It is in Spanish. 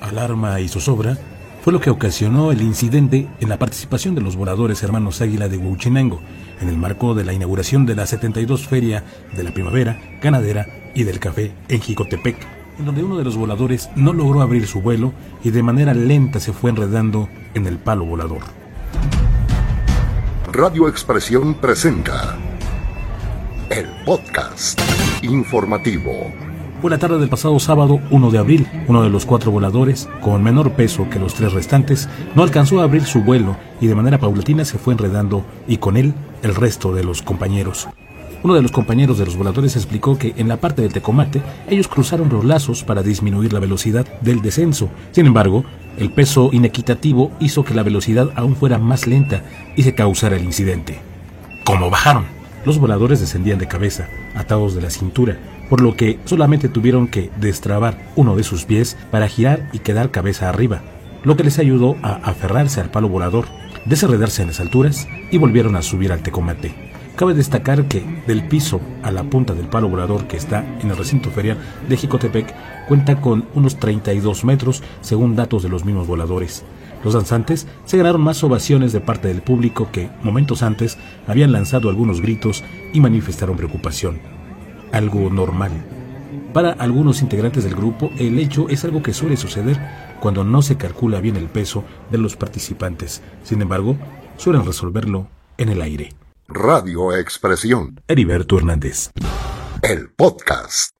alarma y zozobra fue lo que ocasionó el incidente en la participación de los voladores hermanos Águila de Huachinango en el marco de la inauguración de la 72 Feria de la Primavera, Ganadera y del Café en Jicotepec, en donde uno de los voladores no logró abrir su vuelo y de manera lenta se fue enredando en el palo volador. Radio Expresión presenta el podcast informativo. Fue la tarde del pasado sábado 1 de abril. Uno de los cuatro voladores, con menor peso que los tres restantes, no alcanzó a abrir su vuelo y de manera paulatina se fue enredando y con él el resto de los compañeros. Uno de los compañeros de los voladores explicó que en la parte del Tecomate ellos cruzaron los lazos para disminuir la velocidad del descenso. Sin embargo, el peso inequitativo hizo que la velocidad aún fuera más lenta y se causara el incidente. ¿Cómo bajaron? Los voladores descendían de cabeza, atados de la cintura, por lo que solamente tuvieron que destrabar uno de sus pies para girar y quedar cabeza arriba, lo que les ayudó a aferrarse al palo volador, desenredarse en las alturas y volvieron a subir al tecomate. Cabe destacar que del piso a la punta del palo volador que está en el recinto ferial de Jicotepec cuenta con unos 32 metros según datos de los mismos voladores. Los danzantes se ganaron más ovaciones de parte del público que, momentos antes, habían lanzado algunos gritos y manifestaron preocupación. Algo normal. Para algunos integrantes del grupo, el hecho es algo que suele suceder cuando no se calcula bien el peso de los participantes. Sin embargo, suelen resolverlo en el aire. Radio Expresión. Heriberto Hernández. El podcast.